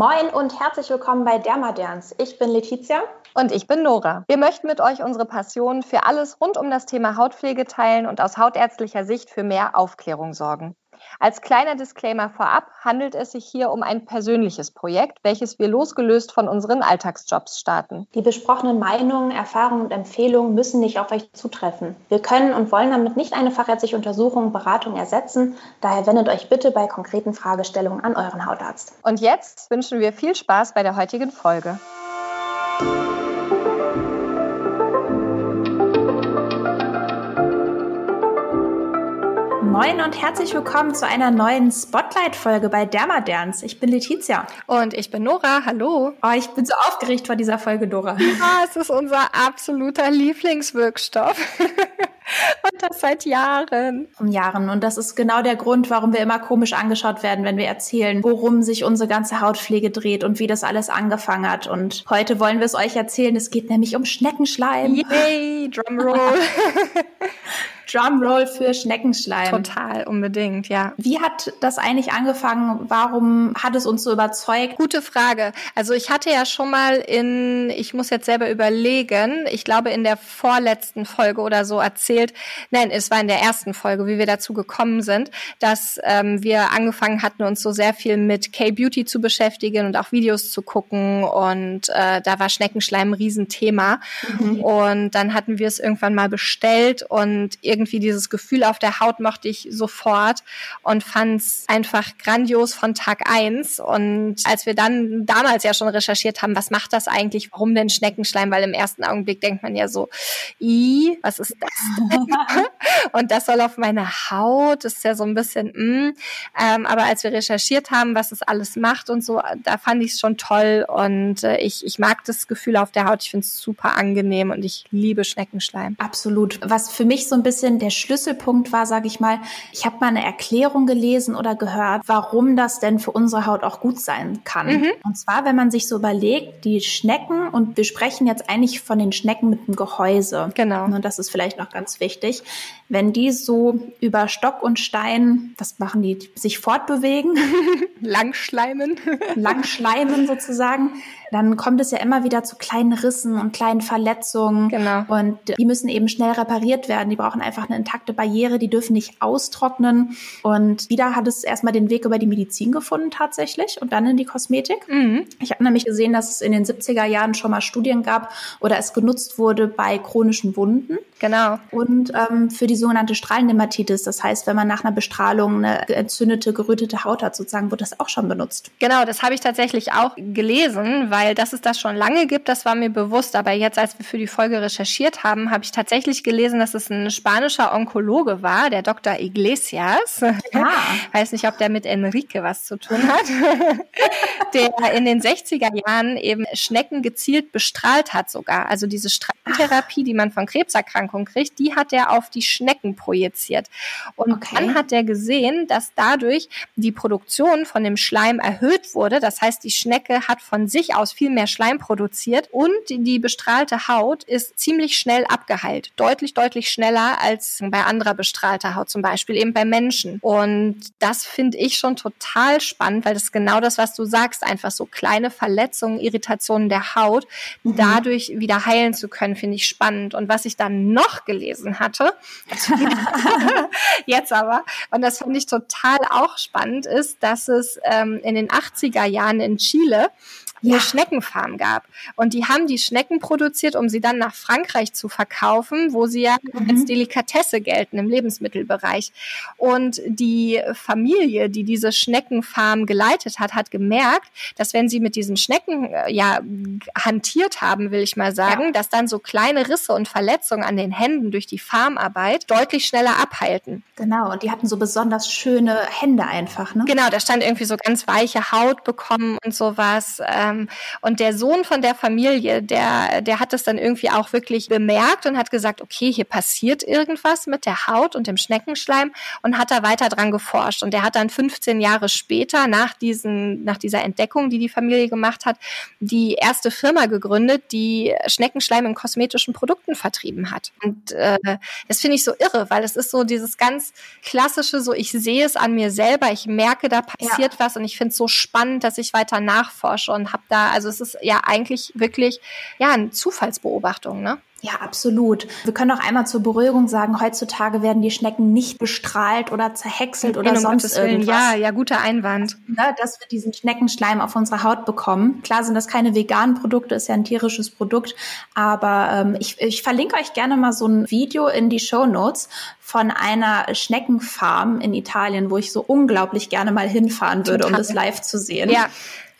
Moin und herzlich willkommen bei Dermaderns. Ich bin Letizia. Und ich bin Nora. Wir möchten mit euch unsere Passion für alles rund um das Thema Hautpflege teilen und aus hautärztlicher Sicht für mehr Aufklärung sorgen. Als kleiner Disclaimer vorab handelt es sich hier um ein persönliches Projekt, welches wir losgelöst von unseren Alltagsjobs starten. Die besprochenen Meinungen, Erfahrungen und Empfehlungen müssen nicht auf euch zutreffen. Wir können und wollen damit nicht eine fachärztliche Untersuchung, Beratung ersetzen. Daher wendet euch bitte bei konkreten Fragestellungen an euren Hautarzt. Und jetzt wünschen wir viel Spaß bei der heutigen Folge. Moin und herzlich willkommen zu einer neuen Spotlight-Folge bei Dermaderns. Ich bin Letizia. Und ich bin Nora. Hallo. Oh, ich bin so aufgeregt vor dieser Folge, Dora. Ah, es ist unser absoluter Lieblingswirkstoff. Und das seit Jahren. Um Jahren. Und das ist genau der Grund, warum wir immer komisch angeschaut werden, wenn wir erzählen, worum sich unsere ganze Hautpflege dreht und wie das alles angefangen hat. Und heute wollen wir es euch erzählen. Es geht nämlich um Schneckenschleim. Yay, Drumroll. Drumroll für Schneckenschleim. Total, unbedingt, ja. Wie hat das eigentlich angefangen? Warum hat es uns so überzeugt? Gute Frage. Also ich hatte ja schon mal in, ich muss jetzt selber überlegen, ich glaube in der vorletzten Folge oder so erzählt, nein, es war in der ersten Folge, wie wir dazu gekommen sind, dass ähm, wir angefangen hatten, uns so sehr viel mit K-Beauty zu beschäftigen und auch Videos zu gucken und äh, da war Schneckenschleim ein Riesenthema. Mhm. Und dann hatten wir es irgendwann mal bestellt und irgendwie irgendwie dieses Gefühl auf der Haut mochte ich sofort und fand es einfach grandios von Tag eins. Und als wir dann damals ja schon recherchiert haben, was macht das eigentlich, warum denn Schneckenschleim? Weil im ersten Augenblick denkt man ja so, i, was ist das? und das soll auf meine Haut, das ist ja so ein bisschen, mm. ähm, aber als wir recherchiert haben, was es alles macht und so, da fand ich es schon toll und äh, ich, ich mag das Gefühl auf der Haut. Ich finde es super angenehm und ich liebe Schneckenschleim. Absolut. Was für mich so ein bisschen bisschen der Schlüsselpunkt war, sage ich mal, ich habe mal eine Erklärung gelesen oder gehört, warum das denn für unsere Haut auch gut sein kann. Mhm. Und zwar, wenn man sich so überlegt, die Schnecken, und wir sprechen jetzt eigentlich von den Schnecken mit dem Gehäuse. Genau. Und das ist vielleicht noch ganz wichtig. Wenn die so über Stock und Stein, was machen die, sich fortbewegen? Langschleimen. Langschleimen sozusagen dann kommt es ja immer wieder zu kleinen Rissen und kleinen Verletzungen. Genau. Und die müssen eben schnell repariert werden. Die brauchen einfach eine intakte Barriere, die dürfen nicht austrocknen. Und wieder hat es erstmal den Weg über die Medizin gefunden tatsächlich und dann in die Kosmetik. Mhm. Ich habe nämlich gesehen, dass es in den 70er Jahren schon mal Studien gab oder es genutzt wurde bei chronischen Wunden. Genau. Und ähm, für die sogenannte Strahlendermatitis, das heißt, wenn man nach einer Bestrahlung eine entzündete, gerötete Haut hat, sozusagen, wird das auch schon benutzt. Genau, das habe ich tatsächlich auch gelesen, weil dass es das schon lange gibt, das war mir bewusst. Aber jetzt, als wir für die Folge recherchiert haben, habe ich tatsächlich gelesen, dass es ein spanischer Onkologe war, der Dr. Iglesias. Ah. Weiß nicht, ob der mit Enrique was zu tun hat. der in den 60er Jahren eben Schnecken gezielt bestrahlt hat sogar. Also diese Strahlentherapie, die man von Krebserkrankungen Erkrankung kriegt, die hat er auf die Schnecken projiziert. Und okay. dann hat er gesehen, dass dadurch die Produktion von dem Schleim erhöht wurde. Das heißt, die Schnecke hat von sich aus viel mehr Schleim produziert und die bestrahlte Haut ist ziemlich schnell abgeheilt. Deutlich, deutlich schneller als bei anderer bestrahlter Haut, zum Beispiel eben bei Menschen. Und das finde ich schon total spannend, weil das ist genau das, was du sagst, einfach so kleine Verletzungen, Irritationen der Haut, mhm. dadurch wieder heilen zu können, finde ich spannend. Und was ich dann noch gelesen hatte. Jetzt aber, und das finde ich total auch spannend, ist, dass es ähm, in den 80er Jahren in Chile ja. eine Schneckenfarm gab. Und die haben die Schnecken produziert, um sie dann nach Frankreich zu verkaufen, wo sie ja mhm. als Delikatesse gelten im Lebensmittelbereich. Und die Familie, die diese Schneckenfarm geleitet hat, hat gemerkt, dass wenn sie mit diesen Schnecken äh, ja hantiert haben, will ich mal sagen, ja. dass dann so kleine Risse und Verletzungen an den Händen durch die Farmarbeit deutlich schneller abhalten. Genau, und die hatten so besonders schöne Hände einfach, ne? Genau, da stand irgendwie so ganz weiche Haut bekommen und sowas. Äh, Ähm, und der Sohn von der Familie, der, der hat das dann irgendwie auch wirklich bemerkt und hat gesagt, okay, hier passiert irgendwas mit der Haut und dem Schneckenschleim und hat da weiter dran geforscht. Und der hat dann 15 Jahre später nach diesen, nach dieser Entdeckung, die die Familie gemacht hat, die erste Firma gegründet, die Schneckenschleim in kosmetischen Produkten vertrieben hat. Und äh, das finde ich so irre, weil es ist so dieses ganz klassische, so ich sehe es an mir selber, ich merke, da passiert ja. was und ich finde es so spannend, dass ich weiter nachforsche und habe da, also es ist ja eigentlich wirklich ja eine Zufallsbeobachtung, ne? Ja, absolut. Wir können auch einmal zur Beruhigung sagen, heutzutage werden die Schnecken nicht bestrahlt oder zerhäckselt oder um sonst irgendwas. Ja, ja, guter Einwand. Ne, dass wir diesen Schneckenschleim auf unserer Haut bekommen. Klar sind das keine veganen Produkte, ist ja ein tierisches Produkt, aber ähm, ich, ich verlinke euch gerne mal so ein Video in die Show Notes von einer Schneckenfarm in Italien, wo ich so unglaublich gerne mal hinfahren würde, Total. um das live zu sehen. Ja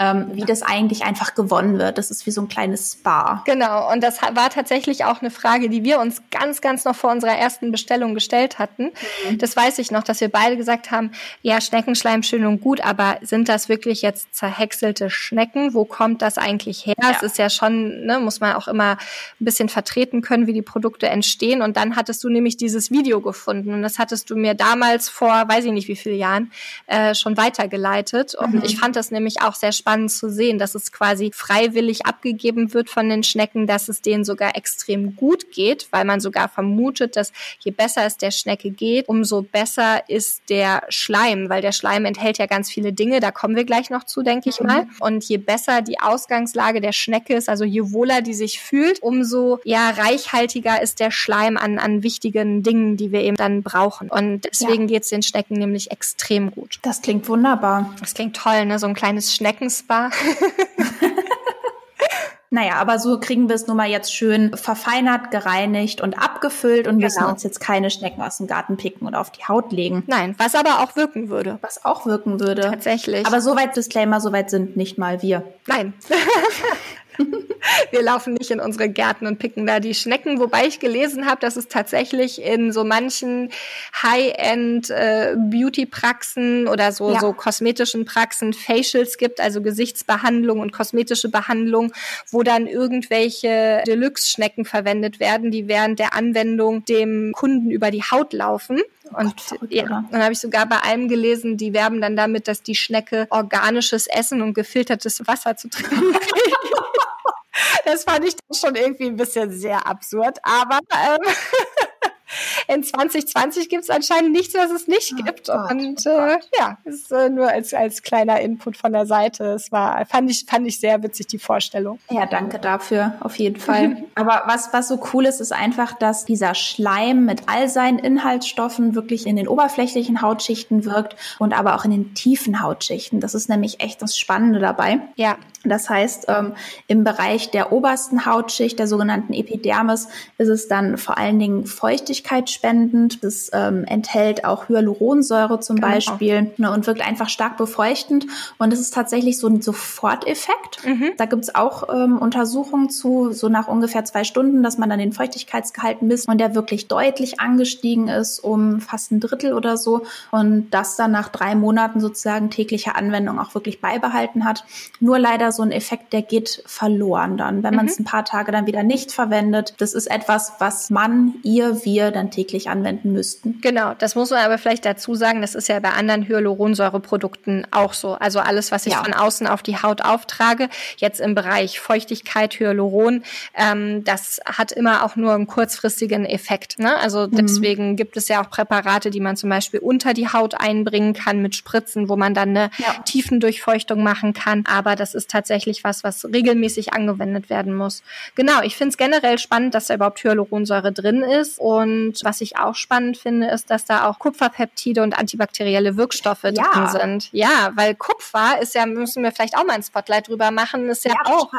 ähm, wie das eigentlich einfach gewonnen wird. Das ist wie so ein kleines Spa. Genau, und das war tatsächlich auch eine Frage, die wir uns ganz, ganz noch vor unserer ersten Bestellung gestellt hatten. Mhm. Das weiß ich noch, dass wir beide gesagt haben, ja, Schneckenschleim schön und gut, aber sind das wirklich jetzt zerhäckselte Schnecken? Wo kommt das eigentlich her? Ja. Es ist ja schon, ne, muss man auch immer ein bisschen vertreten können, wie die Produkte entstehen. Und dann hattest du nämlich dieses Video gefunden und das hattest du mir damals vor, weiß ich nicht wie viele Jahren, äh, schon weitergeleitet. Und mhm. ich fand das nämlich auch sehr spannend spannend zu sehen, dass es quasi freiwillig abgegeben wird von den Schnecken, dass es denen sogar extrem gut geht, weil man sogar vermutet, dass je besser es der Schnecke geht, umso besser ist der Schleim, weil der Schleim enthält ja ganz viele Dinge, da kommen wir gleich noch zu, denke ich mal. Und je besser die Ausgangslage der Schnecke ist, also je wohler die sich fühlt, umso ja reichhaltiger ist der Schleim an, an wichtigen Dingen, die wir eben dann brauchen. Und deswegen ja. geht es den Schnecken nämlich extrem gut. Das klingt wunderbar. Das klingt toll, ne? So ein kleines Schneckens Spa. Naja, aber so kriegen wir es nun mal jetzt schön verfeinert, gereinigt und abgefüllt und genau. müssen uns jetzt keine Schnecken aus dem Garten picken und auf die Haut legen. Nein, was aber auch wirken würde. Was auch wirken würde. Tatsächlich. Aber soweit Disclaimer, soweit sind nicht mal wir. Nein. Wir laufen nicht in unsere Gärten und picken da die Schnecken, wobei ich gelesen habe, dass es tatsächlich in so manchen High-End äh, oder so, ja. so kosmetischen Praxen Facials gibt, also Gesichtsbehandlung und kosmetische Behandlung, wo dann irgendwelche Deluxe-Schnecken verwendet werden, die während der Anwendung dem Kunden über die Haut laufen. Oh und Gott, ja, dann habe ich sogar bei einem gelesen, die werben dann damit, dass die Schnecke organisches Essen und gefiltertes Wasser zu trinken kriegt. Das fand ich dann schon irgendwie ein bisschen sehr absurd, aber ähm, in 2020 gibt es anscheinend nichts, was es nicht oh gibt. Gott, und oh äh, ja, ist äh, nur als, als kleiner Input von der Seite. Es war, fand ich, fand ich sehr witzig, die Vorstellung. Ja, danke dafür, auf jeden Fall. Aber was, was so cool ist, ist einfach, dass dieser Schleim mit all seinen Inhaltsstoffen wirklich in den oberflächlichen Hautschichten wirkt und aber auch in den tiefen Hautschichten. Das ist nämlich echt das Spannende dabei. Ja. Das heißt, ähm, im Bereich der obersten Hautschicht, der sogenannten Epidermis, ist es dann vor allen Dingen feuchtigkeitsspendend. Das ähm, enthält auch Hyaluronsäure zum genau. Beispiel ne, und wirkt einfach stark befeuchtend. Und es ist tatsächlich so ein Soforteffekt. Mhm. Da gibt's auch ähm, Untersuchungen zu, so nach ungefähr zwei Stunden, dass man dann den Feuchtigkeitsgehalt misst und der wirklich deutlich angestiegen ist um fast ein Drittel oder so. Und das dann nach drei Monaten sozusagen täglicher Anwendung auch wirklich beibehalten hat. Nur leider so ein Effekt, der geht verloren dann, wenn man es mhm. ein paar Tage dann wieder nicht verwendet. Das ist etwas, was man, ihr, wir dann täglich anwenden müssten. Genau, das muss man aber vielleicht dazu sagen, das ist ja bei anderen Hyaluronsäureprodukten auch so. Also alles, was ich ja. von außen auf die Haut auftrage, jetzt im Bereich Feuchtigkeit, Hyaluron, ähm, das hat immer auch nur einen kurzfristigen Effekt. Ne? Also mhm. deswegen gibt es ja auch Präparate, die man zum Beispiel unter die Haut einbringen kann mit Spritzen, wo man dann eine ja. Tiefendurchfeuchtung machen kann. Aber das ist tatsächlich tatsächlich was, was regelmäßig angewendet werden muss. Genau, ich finde es generell spannend, dass da überhaupt Hyaluronsäure drin ist. Und was ich auch spannend finde, ist, dass da auch Kupferpeptide und antibakterielle Wirkstoffe ja. drin sind. Ja, weil Kupfer ist ja, müssen wir vielleicht auch mal ein Spotlight drüber machen, ist ja, ja auch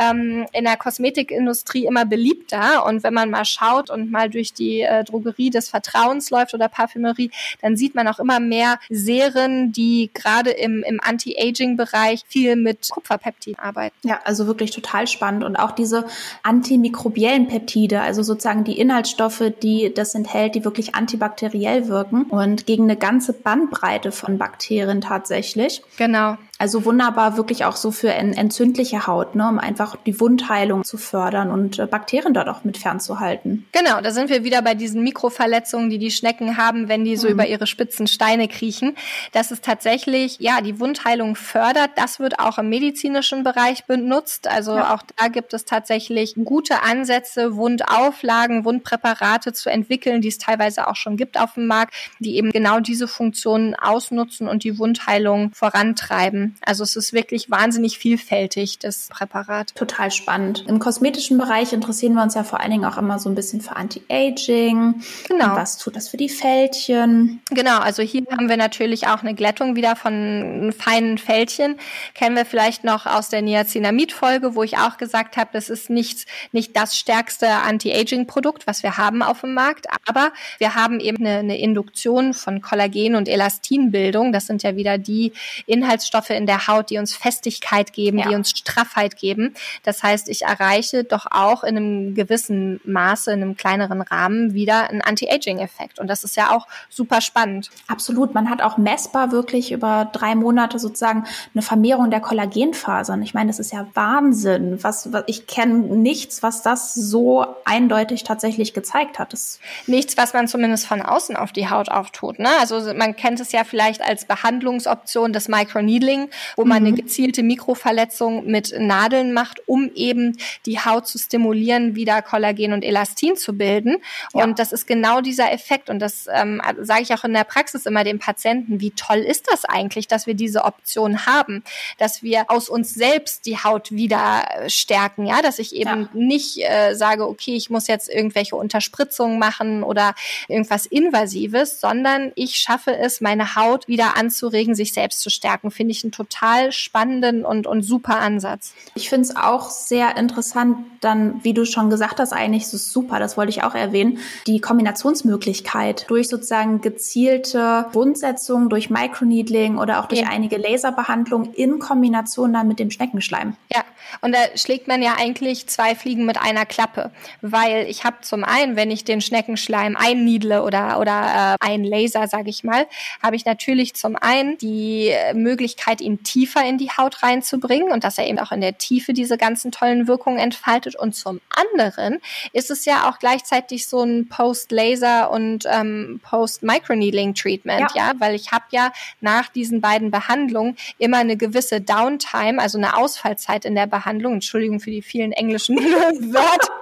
ähm, in der Kosmetikindustrie immer beliebter. Und wenn man mal schaut und mal durch die äh, Drogerie des Vertrauens läuft oder Parfümerie, dann sieht man auch immer mehr Serien, die gerade im, im Anti-Aging-Bereich viel mit Kupferpeptide Peptiden arbeiten. Ja, also wirklich total spannend. Und auch diese antimikrobiellen Peptide, also sozusagen die Inhaltsstoffe, die das enthält, die wirklich antibakteriell wirken und gegen eine ganze Bandbreite von Bakterien tatsächlich. Genau. Also wunderbar wirklich auch so für entzündliche Haut, ne, um einfach die Wundheilung zu fördern und äh, Bakterien dort auch mit fernzuhalten. Genau, da sind wir wieder bei diesen Mikroverletzungen, die die Schnecken haben, wenn die so mhm. über ihre spitzen Steine kriechen. Das ist tatsächlich, ja, die Wundheilung fördert. Das wird auch im medizinischen Bereich benutzt. Also ja. auch da gibt es tatsächlich gute Ansätze, Wundauflagen, Wundpräparate zu entwickeln, die es teilweise auch schon gibt auf dem Markt, die eben genau diese Funktionen ausnutzen und die Wundheilung vorantreiben. Also es ist wirklich wahnsinnig vielfältig, das Präparat. Total spannend. Im kosmetischen Bereich interessieren wir uns ja vor allen Dingen auch immer so ein bisschen für Anti-Aging. Genau. Und was tut das für die Fältchen? Genau, also hier haben wir natürlich auch eine Glättung wieder von feinen Fältchen. Kennen wir vielleicht noch aus der Niacinamid-Folge, wo ich auch gesagt habe, das ist nicht, nicht das stärkste Anti-Aging-Produkt, was wir haben auf dem Markt, aber wir haben eben eine, eine Induktion von Kollagen und Elastinbildung. Das sind ja wieder die Inhaltsstoffe in der Haut, die uns Festigkeit geben, ja. die uns Straffheit geben. Das heißt, ich erreiche doch auch in einem gewissen Maße, in einem kleineren Rahmen wieder einen Anti-Aging-Effekt. Und das ist ja auch super spannend. Absolut. Man hat auch messbar wirklich über drei Monate sozusagen eine Vermehrung der Kollagenfasern. Ich meine, das ist ja Wahnsinn. Was, was ich kenne nichts, was das so eindeutig tatsächlich gezeigt hat. Das nichts, was man zumindest von außen auf die Haut auftut. Ne? Also man kennt es ja vielleicht als Behandlungsoption des Microneedling, wo man mhm. eine gezielte Mikroverletzung mit Nadeln macht, um eben die Haut zu stimulieren, wieder Kollagen und Elastin zu bilden. Ja. Und das ist genau dieser Effekt. Und das ähm, sage ich auch in der Praxis immer den Patienten, wie toll ist das eigentlich, dass wir diese Option haben, dass wir aus uns selbst die Haut wieder äh, stärken, ja, dass ich eben ja. nicht äh, sage, okay, ich muss jetzt irgendwelche Unterspritzungen machen oder irgendwas Invasives, sondern ich schaffe es, meine Haut wieder anzuregen, sich selbst zu stärken. Finde ich einen total spannenden und, und super Ansatz. Ich finde es auch sehr interessant, dann, wie du schon gesagt hast, eigentlich ist es super, das wollte ich auch erwähnen, die Kombinationsmöglichkeit durch sozusagen gezielte Wundsetzung, durch Microneedling oder auch durch ja. einige Laserbehandlungen in Kombination dann mit dem Schneckenschleim. Ja, und da schlägt man ja eigentlich zwei Fliegen mit einer Klappe, weil ich habe zum einen, wenn ich den Schneckenschleim einniedle oder oder äh, ein Laser, sage ich mal, habe ich natürlich zum einen die Möglichkeit, ihn tiefer in die Haut reinzubringen und dass er eben auch in der Tiefe diese ganzen tollen Wirkungen entfaltet. Und zum anderen ist es ja auch gleichzeitig so ein Post-Laser und ähm, Post-Microneedling-Treatment, ja. ja, weil ich habe ja nach diesen beiden Behandlungen immer eine gewisse Downtime, also eine Ausfallzeit in der Behandlung. Entschuldigung für die vielen englischen Wörter.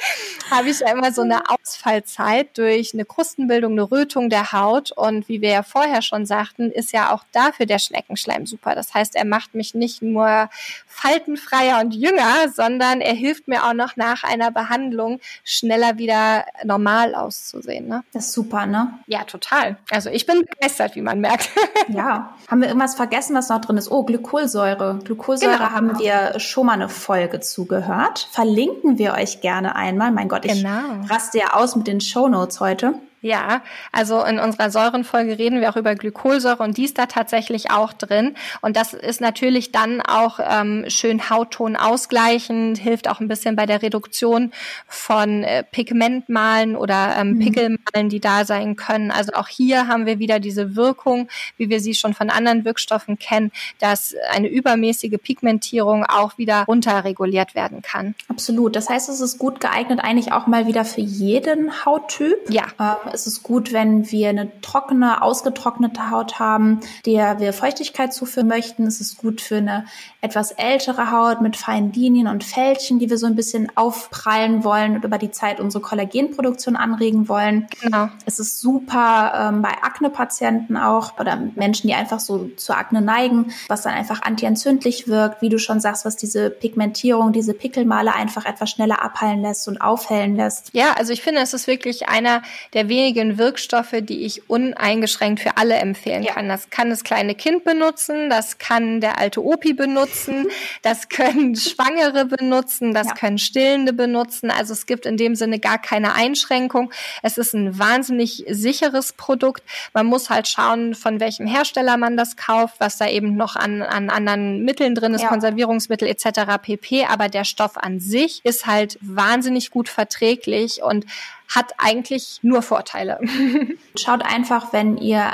habe ich ja immer so eine Ausfallzeit durch eine Krustenbildung, eine Rötung der Haut. Und wie wir ja vorher schon sagten, ist ja auch dafür der Schneckenschleim super. Das heißt, er macht mich nicht nur faltenfreier und jünger, sondern er hilft mir auch noch nach einer Behandlung schneller wieder normal auszusehen. Ne? Das ist super, ne? Ja, total. Also ich bin begeistert, wie man merkt. ja. Haben wir irgendwas vergessen, was noch drin ist? Oh, Glykolsäure. Glykolsäure genau. haben wir schon mal eine Folge zugehört. Verlinken wir euch gerne einmal. Mein Gott, ich genau. raste ja aus mit den Shownotes heute. Ja, also in unserer Säurenfolge reden wir auch über Glykolsäure und die ist da tatsächlich auch drin. Und das ist natürlich dann auch ähm, schön Hautton ausgleichend, hilft auch ein bisschen bei der Reduktion von äh, Pigmentmalen oder ähm, mhm. Pickelmalen, die da sein können. Also auch hier haben wir wieder diese Wirkung, wie wir sie schon von anderen Wirkstoffen kennen, dass eine übermäßige Pigmentierung auch wieder runterreguliert werden kann. Absolut. Das heißt, es ist gut geeignet eigentlich auch mal wieder für jeden Hauttyp. Ja. Ähm, ist es gut, wenn wir eine trockene, ausgetrocknete Haut haben, der wir Feuchtigkeit zuführen möchten. Es ist gut für eine etwas ältere Haut mit feinen Linien und Fältchen, die wir so ein bisschen aufprallen wollen und über die Zeit unsere Kollagenproduktion anregen wollen. Genau. Es ist super ähm, bei Akne-Patienten auch oder Menschen, die einfach so zu Akne neigen, was dann einfach antientzündlich wirkt, wie du schon sagst, was diese Pigmentierung, diese Pickelmale einfach etwas schneller abheilen lässt und aufhellen lässt. Ja, also ich finde, es ist wirklich einer der wenigen wenigen Wirkstoffe, die ich uneingeschränkt für alle empfehlen ja. kann. Das kann das kleine Kind benutzen, das kann der alte Opi benutzen, das können Schwangere benutzen, das ja. können Stillende benutzen. Also es gibt in dem Sinne gar keine Einschränkung. Es ist ein wahnsinnig sicheres Produkt. Man muss halt schauen, von welchem Hersteller man das kauft, was da eben noch an, an anderen Mitteln drin ist, ja. Konservierungsmittel etc. pp. Aber der Stoff an sich ist halt wahnsinnig gut verträglich und hat eigentlich nur Vorteile. Schaut einfach, wenn ihr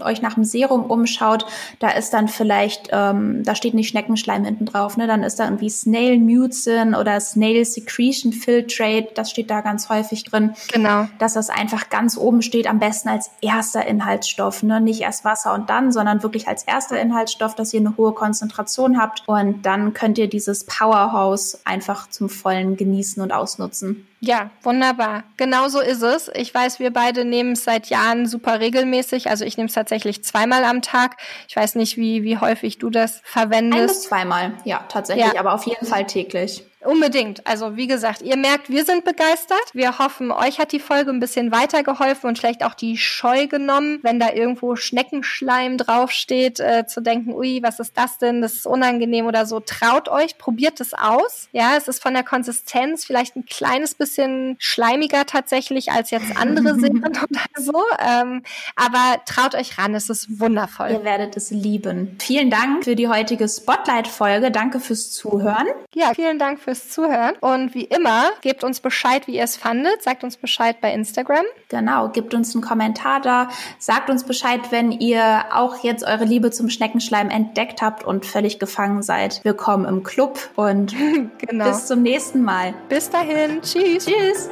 euch nach dem Serum umschaut, da ist dann vielleicht, ähm, da steht nicht Schneckenschleim hinten drauf, ne? Dann ist da irgendwie Snail Mucin oder Snail Secretion Filtrate, das steht da ganz häufig drin. Genau. Dass das einfach ganz oben steht, am besten als erster Inhaltsstoff, ne? Nicht erst Wasser und dann, sondern wirklich als erster Inhaltsstoff, dass ihr eine hohe Konzentration habt und dann könnt ihr dieses Powerhouse einfach zum vollen genießen und ausnutzen. Ja, wunderbar. Genau so ist es. Ich weiß, wir beide nehmen es seit Jahren super regelmäßig. Also ich nehme es tatsächlich zweimal am Tag. Ich weiß nicht, wie, wie häufig du das verwendest. Ein bis zweimal, ja, tatsächlich, ja. aber auf jeden Fall täglich. Unbedingt. Also wie gesagt, ihr merkt, wir sind begeistert. Wir hoffen, euch hat die Folge ein bisschen weitergeholfen und vielleicht auch die Scheu genommen, wenn da irgendwo Schneckenschleim draufsteht, äh, zu denken, ui, was ist das denn? Das ist unangenehm oder so. Traut euch, probiert es aus. Ja, es ist von der Konsistenz vielleicht ein kleines bisschen schleimiger tatsächlich als jetzt andere Serien oder so. Ähm, aber traut euch ran, es ist wundervoll. Ihr werdet es lieben. Vielen Dank für die heutige Spotlight-Folge. Danke fürs Zuhören. Ja, vielen Dank fürs Zuhören. Und wie immer, gebt uns Bescheid, wie ihr es fandet. Sagt uns Bescheid bei Instagram. Genau, gebt uns einen Kommentar da. Sagt uns Bescheid, wenn ihr auch jetzt eure Liebe zum Schneckenschleim entdeckt habt und völlig gefangen seid. Willkommen im Club und genau. bis zum nächsten Mal. Bis dahin. Tschüss. Tschüss.